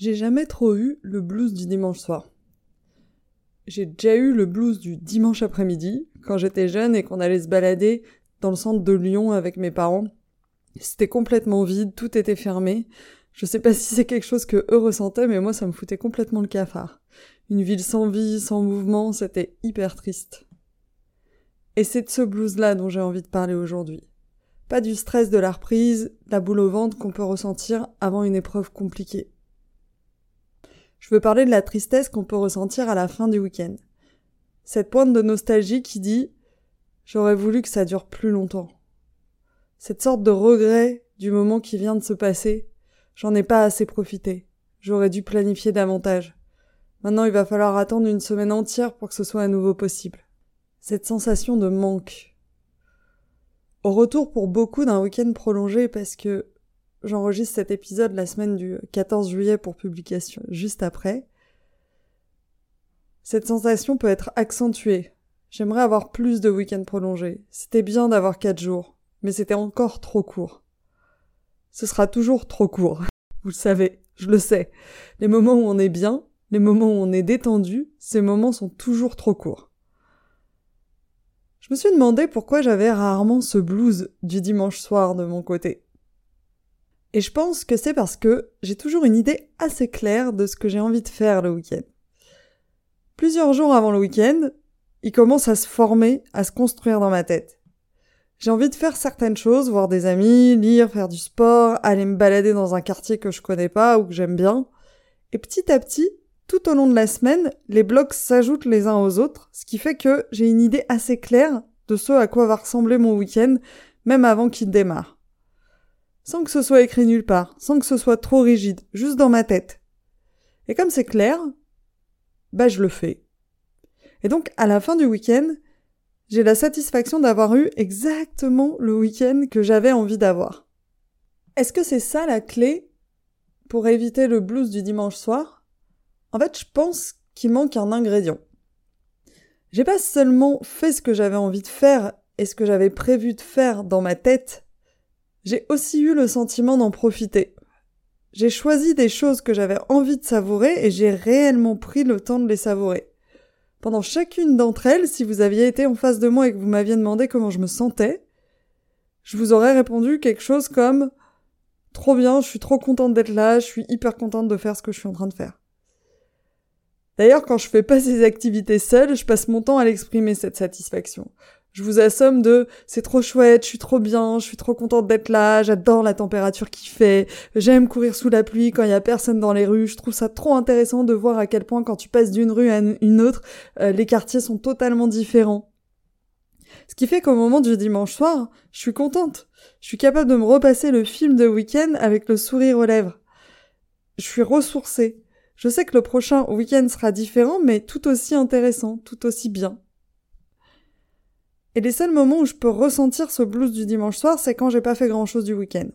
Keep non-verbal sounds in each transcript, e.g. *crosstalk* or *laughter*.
J'ai jamais trop eu le blues du dimanche soir. J'ai déjà eu le blues du dimanche après-midi, quand j'étais jeune et qu'on allait se balader dans le centre de Lyon avec mes parents. C'était complètement vide, tout était fermé. Je sais pas si c'est quelque chose que eux ressentaient, mais moi ça me foutait complètement le cafard. Une ville sans vie, sans mouvement, c'était hyper triste. Et c'est de ce blues-là dont j'ai envie de parler aujourd'hui. Pas du stress de la reprise, la boule au ventre qu'on peut ressentir avant une épreuve compliquée. Je veux parler de la tristesse qu'on peut ressentir à la fin du week-end. Cette pointe de nostalgie qui dit J'aurais voulu que ça dure plus longtemps. Cette sorte de regret du moment qui vient de se passer. J'en ai pas assez profité. J'aurais dû planifier davantage. Maintenant, il va falloir attendre une semaine entière pour que ce soit à nouveau possible. Cette sensation de manque. Au retour pour beaucoup d'un week-end prolongé parce que J'enregistre cet épisode la semaine du 14 juillet pour publication juste après. Cette sensation peut être accentuée. J'aimerais avoir plus de week-ends prolongés. C'était bien d'avoir quatre jours, mais c'était encore trop court. Ce sera toujours trop court. *laughs* Vous le savez, je le sais. Les moments où on est bien, les moments où on est détendu, ces moments sont toujours trop courts. Je me suis demandé pourquoi j'avais rarement ce blues du dimanche soir de mon côté. Et je pense que c'est parce que j'ai toujours une idée assez claire de ce que j'ai envie de faire le week-end. Plusieurs jours avant le week-end, il commence à se former, à se construire dans ma tête. J'ai envie de faire certaines choses, voir des amis, lire, faire du sport, aller me balader dans un quartier que je connais pas ou que j'aime bien. Et petit à petit, tout au long de la semaine, les blocs s'ajoutent les uns aux autres, ce qui fait que j'ai une idée assez claire de ce à quoi va ressembler mon week-end, même avant qu'il démarre sans que ce soit écrit nulle part, sans que ce soit trop rigide, juste dans ma tête. Et comme c'est clair, bah je le fais. Et donc à la fin du week-end, j'ai la satisfaction d'avoir eu exactement le week-end que j'avais envie d'avoir. Est-ce que c'est ça la clé pour éviter le blues du dimanche soir? En fait, je pense qu'il manque un ingrédient. J'ai pas seulement fait ce que j'avais envie de faire et ce que j'avais prévu de faire dans ma tête j'ai aussi eu le sentiment d'en profiter. J'ai choisi des choses que j'avais envie de savourer et j'ai réellement pris le temps de les savourer. Pendant chacune d'entre elles, si vous aviez été en face de moi et que vous m'aviez demandé comment je me sentais, je vous aurais répondu quelque chose comme Trop bien, je suis trop contente d'être là, je suis hyper contente de faire ce que je suis en train de faire. D'ailleurs, quand je fais pas ces activités seule, je passe mon temps à l'exprimer cette satisfaction. Je vous assomme de c'est trop chouette, je suis trop bien, je suis trop contente d'être là, j'adore la température qu'il fait, j'aime courir sous la pluie quand il y a personne dans les rues, je trouve ça trop intéressant de voir à quel point quand tu passes d'une rue à une autre, euh, les quartiers sont totalement différents. Ce qui fait qu'au moment du dimanche soir, je suis contente. Je suis capable de me repasser le film de week-end avec le sourire aux lèvres. Je suis ressourcée. Je sais que le prochain week-end sera différent, mais tout aussi intéressant, tout aussi bien. Et les seuls moments où je peux ressentir ce blues du dimanche soir, c'est quand j'ai pas fait grand chose du week-end.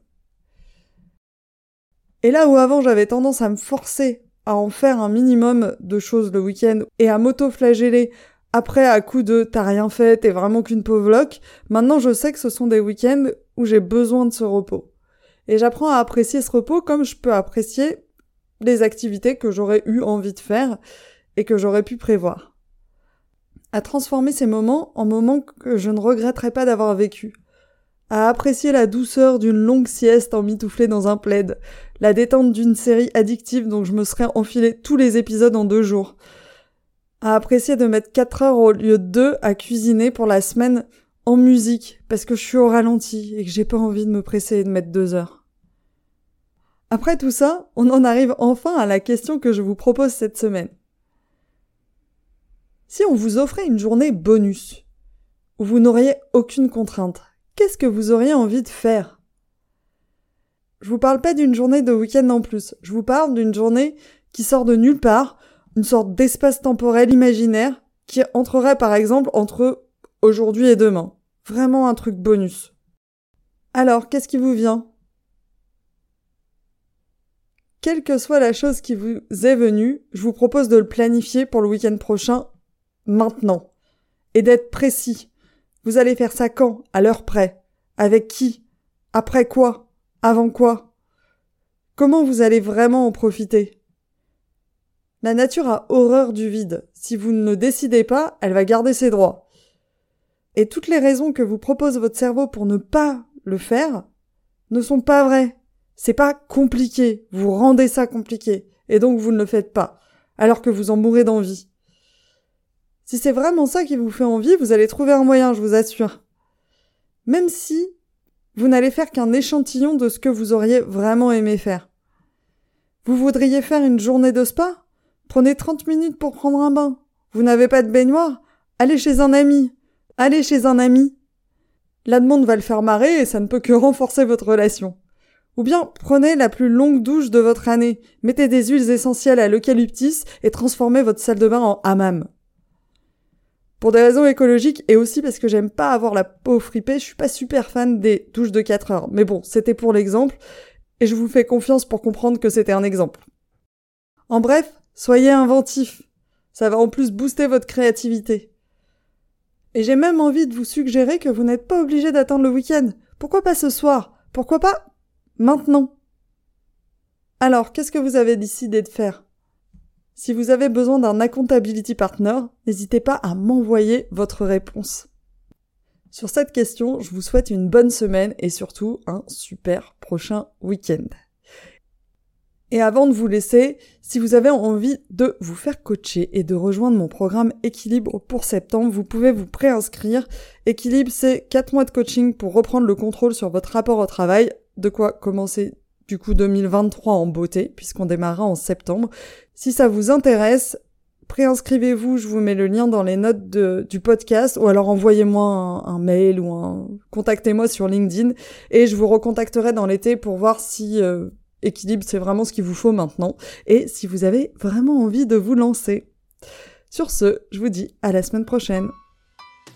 Et là où avant j'avais tendance à me forcer à en faire un minimum de choses le week-end et à m'auto-flageller après à coup de t'as rien fait, t'es vraiment qu'une pauvre loque, maintenant je sais que ce sont des week-ends où j'ai besoin de ce repos. Et j'apprends à apprécier ce repos comme je peux apprécier les activités que j'aurais eu envie de faire et que j'aurais pu prévoir à transformer ces moments en moments que je ne regretterai pas d'avoir vécu. à apprécier la douceur d'une longue sieste en mitouflée dans un plaid, la détente d'une série addictive dont je me serais enfilé tous les épisodes en deux jours, à apprécier de mettre 4 heures au lieu de 2 à cuisiner pour la semaine en musique parce que je suis au ralenti et que j'ai pas envie de me presser et de mettre 2 heures. Après tout ça, on en arrive enfin à la question que je vous propose cette semaine. Si on vous offrait une journée bonus, où vous n'auriez aucune contrainte, qu'est-ce que vous auriez envie de faire? Je vous parle pas d'une journée de week-end en plus, je vous parle d'une journée qui sort de nulle part, une sorte d'espace temporel imaginaire qui entrerait par exemple entre aujourd'hui et demain. Vraiment un truc bonus. Alors, qu'est-ce qui vous vient? Quelle que soit la chose qui vous est venue, je vous propose de le planifier pour le week-end prochain, maintenant. Et d'être précis. Vous allez faire ça quand? À l'heure près Avec qui? Après quoi? Avant quoi? Comment vous allez vraiment en profiter? La nature a horreur du vide. Si vous ne décidez pas, elle va garder ses droits. Et toutes les raisons que vous propose votre cerveau pour ne pas le faire ne sont pas vraies. C'est pas compliqué. Vous rendez ça compliqué. Et donc vous ne le faites pas. Alors que vous en mourrez d'envie. Si c'est vraiment ça qui vous fait envie, vous allez trouver un moyen, je vous assure. Même si vous n'allez faire qu'un échantillon de ce que vous auriez vraiment aimé faire. Vous voudriez faire une journée de spa? Prenez 30 minutes pour prendre un bain. Vous n'avez pas de baignoire? Allez chez un ami. Allez chez un ami. La demande va le faire marrer et ça ne peut que renforcer votre relation. Ou bien prenez la plus longue douche de votre année, mettez des huiles essentielles à l'eucalyptus et transformez votre salle de bain en hammam. Pour des raisons écologiques et aussi parce que j'aime pas avoir la peau fripée, je suis pas super fan des douches de 4 heures. Mais bon, c'était pour l'exemple, et je vous fais confiance pour comprendre que c'était un exemple. En bref, soyez inventif. Ça va en plus booster votre créativité. Et j'ai même envie de vous suggérer que vous n'êtes pas obligé d'attendre le week-end. Pourquoi pas ce soir? Pourquoi pas maintenant? Alors, qu'est-ce que vous avez décidé de faire? Si vous avez besoin d'un accountability partner, n'hésitez pas à m'envoyer votre réponse. Sur cette question, je vous souhaite une bonne semaine et surtout un super prochain week-end. Et avant de vous laisser, si vous avez envie de vous faire coacher et de rejoindre mon programme Équilibre pour septembre, vous pouvez vous préinscrire. Équilibre, c'est 4 mois de coaching pour reprendre le contrôle sur votre rapport au travail, de quoi commencer du coup 2023 en beauté, puisqu'on démarrera en septembre. Si ça vous intéresse, préinscrivez-vous, je vous mets le lien dans les notes du podcast, ou alors envoyez-moi un, mail ou un... contactez-moi sur LinkedIn, et je vous recontacterai dans l'été pour voir si euh, équilibre c'est vraiment ce qu'il vous faut maintenant, et si vous avez vraiment envie de vous lancer. Sur ce, je vous dis à la semaine prochaine.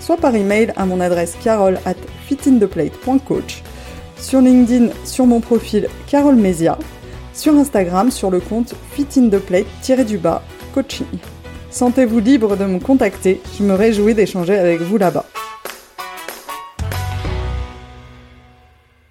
soit par email à mon adresse carole at fitintheplate.coach, sur LinkedIn sur mon profil Carole Mesia, sur Instagram sur le compte fitintheplate-du-bas coaching. Sentez-vous libre de me contacter, je me réjouis d'échanger avec vous là-bas.